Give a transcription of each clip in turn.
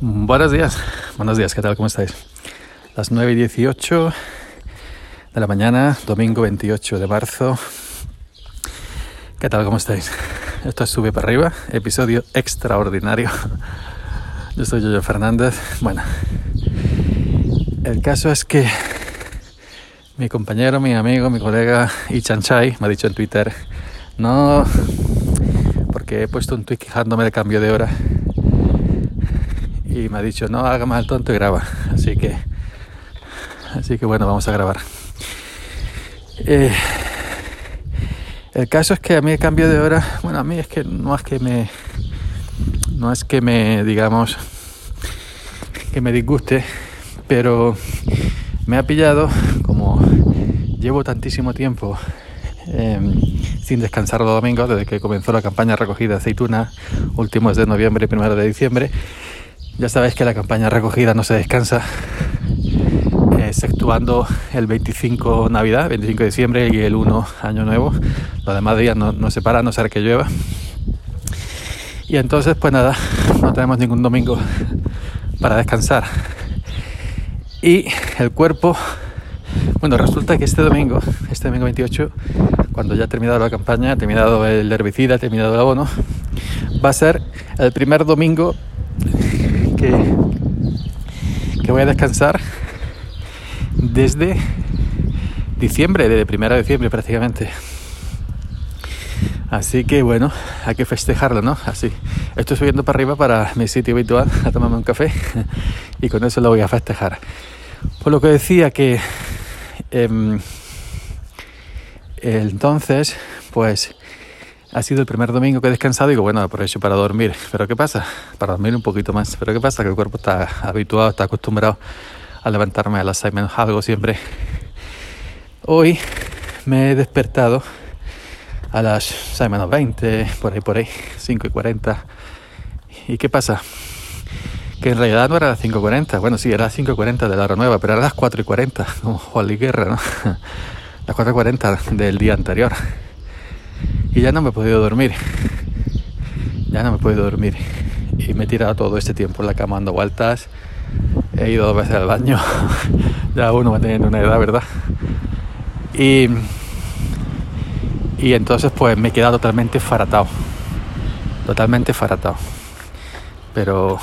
Buenos días, buenos días, ¿qué tal? ¿Cómo estáis? Las 9 y 18 de la mañana, domingo 28 de marzo. ¿Qué tal? ¿Cómo estáis? Esto es Sube para arriba, episodio extraordinario. Yo soy Yoyo Fernández. Bueno, el caso es que mi compañero, mi amigo, mi colega Ichanchai me ha dicho en Twitter, no, porque he puesto un tweet quejándome de cambio de hora y me ha dicho no haga mal tonto y graba así que así que bueno vamos a grabar. Eh, el caso es que a mí el cambio de hora bueno a mí es que no es que me no es que me digamos que me disguste pero me ha pillado como llevo tantísimo tiempo eh, sin descansar los domingos desde que comenzó la campaña recogida de aceituna últimos de noviembre y primero de diciembre ya sabéis que la campaña recogida no se descansa, exceptuando el 25 Navidad, 25 de diciembre y el 1 Año Nuevo. Los demás días no, se para, no ser que llueva. Y entonces, pues nada, no tenemos ningún domingo para descansar. Y el cuerpo, bueno, resulta que este domingo, este domingo 28, cuando ya ha terminado la campaña, ha terminado el herbicida, ha terminado el abono, va a ser el primer domingo que, que voy a descansar desde diciembre, desde primera de diciembre prácticamente. Así que bueno, hay que festejarlo, ¿no? Así. Estoy subiendo para arriba para mi sitio habitual a tomarme un café y con eso lo voy a festejar. Por lo que decía que eh, entonces, pues ha sido el primer domingo que he descansado y digo, bueno, aprovecho para dormir. Pero ¿qué pasa? Para dormir un poquito más. Pero ¿qué pasa? Que el cuerpo está habituado, está acostumbrado a levantarme a las 6 menos algo siempre. Hoy me he despertado a las 6 menos 20, por ahí, por ahí, 5 y 40. ¿Y qué pasa? Que en realidad no era las 5 y 40. Bueno, sí, era las 5 y 40 de la hora nueva, pero era las 4 y 40, como Juan Guerra, ¿no? Las 4 y 40 del día anterior. Y ya no me he podido dormir. Ya no me he podido dormir. Y me he tirado todo este tiempo en la cama dando vueltas. He ido dos veces al baño. ya uno va teniendo una edad, ¿verdad? Y, y entonces pues me he quedado totalmente faratado. Totalmente faratado. Pero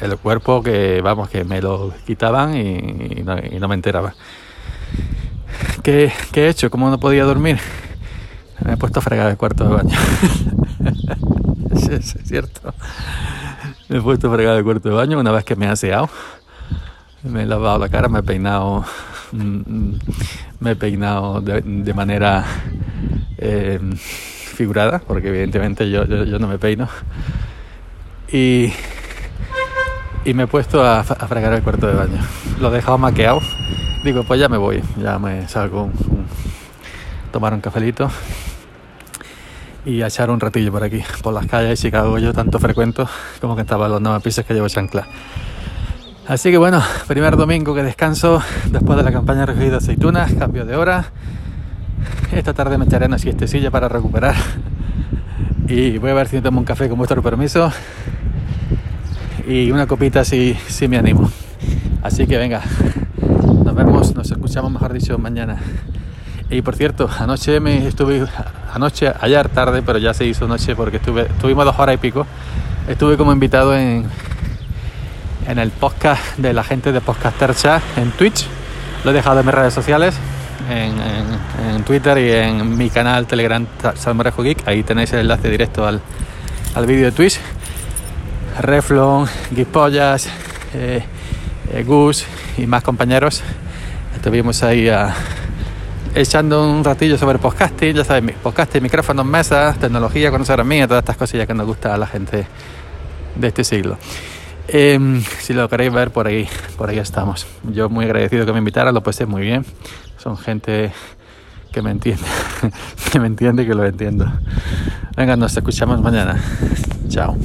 el cuerpo que, vamos, que me lo quitaban y, no, me enteraba. ¿Qué, ¿Qué he hecho? ¿Cómo no podía dormir? Me he puesto a fregar el cuarto de baño. sí, es cierto. Me he puesto a fregar el cuarto de baño una vez que me he aseado. Me he lavado la cara, me he peinado. Mm, me he peinado de, manera eh, figurada, porque evidentemente yo, no me peino. Y, y me he puesto a, a fregar el cuarto de baño. Lo he dejado maqueado. Digo, pues ya me voy, ya me salgo tomar un cafelito y a echar un ratillo por aquí, por las calles de Chicago. Yo tanto frecuento como que estaba los nueve pisos que llevo chancla. Así que bueno, primer domingo que descanso después de la campaña recogida aceitunas, cambio de hora. Esta tarde me echaré una siestecilla para recuperar. Y voy a ver si tomo un café con vuestro permiso. Y una copita si, si me animo. Así que venga, nos vemos, nos escuchamos mejor dicho mañana. Y por cierto, anoche me estuve, anoche, ayer tarde, pero ya se hizo noche porque estuve, estuvimos dos horas y pico. Estuve como invitado en, en el podcast de la gente de Podcaster Chat en Twitch. Lo he dejado en mis redes sociales, en, en, Twitter y en mi canal Telegram Salmorejo Geek. Ahí tenéis el enlace directo al, al vídeo de Twitch. Reflon, Geekpollas, eh, eh, Gus y más compañeros. Estuvimos ahí a echando un ratillo sobre podcasting, ya sabes, podcasting, micrófonos, mesas, tecnología, conocer a mí, todas estas cosillas que nos gusta a la gente de este siglo. Eh, si lo queréis ver por ahí, por ahí estamos. Yo muy agradecido que me invitaran, lo pasé muy bien. Son gente que me entiende, que me entiende y que lo entiendo. Venga, nos escuchamos mañana. Chao.